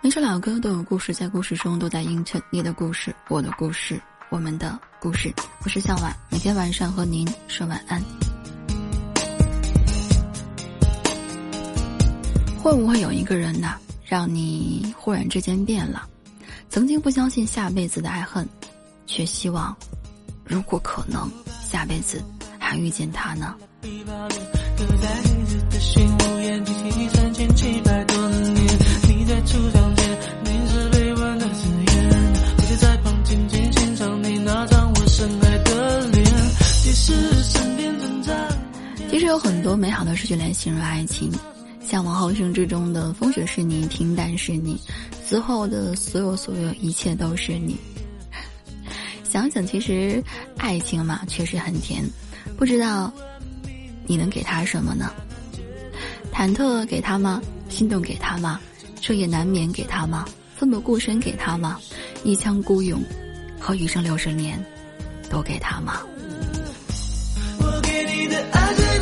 每首老歌都有故事，在故事中都在映衬你的故事、我的故事、我们的故事。我是向晚，每天晚上和您说晚安。会不会有一个人呐，让你忽然之间变了？曾经不相信下辈子的爱恨，却希望，如果可能，下辈子还遇见他呢？有很多美好的事情来形容爱情，像往后生之中的风雪是你，平淡是你，之后的所有所有一切都是你。想想，其实爱情嘛，确实很甜。不知道你能给他什么呢？忐忑给他吗？心动给他吗？彻夜难眠给他吗？奋不顾身给他吗？一腔孤勇和余生六十年，都给他吗？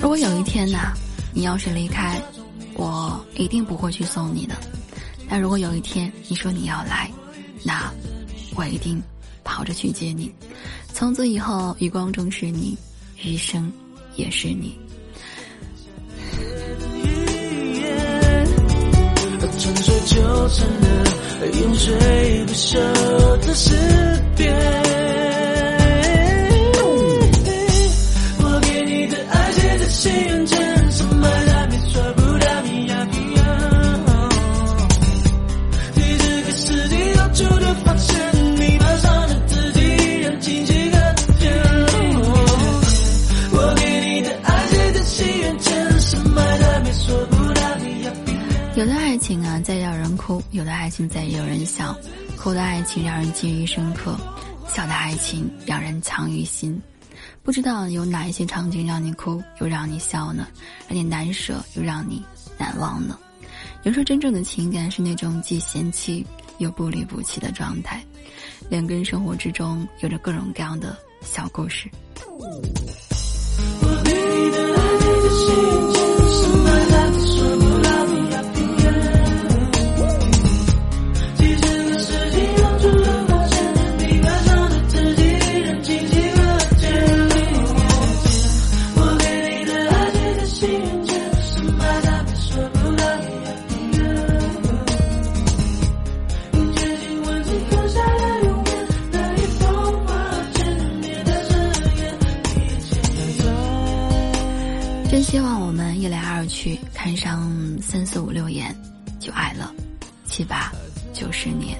如果有一天呐，你要是离开，我一定不会去送你的。但如果有一天你说你要来，那我一定跑着去接你。从此以后，余光中是你，余生也是你。传说就成了永垂不朽的诗有的爱情啊，在让人哭；有的爱情在让人笑。哭的爱情让人记忆深刻，笑的爱情让人藏于心。不知道有哪一些场景让你哭，又让你笑呢？让你难舍，又让你难忘呢？有时候真正的情感是那种既嫌弃又不离不弃的状态。两个人生活之中有着各种各样的小故事。真希望我们一来二去，看上三四五六眼，就爱了七八九十年。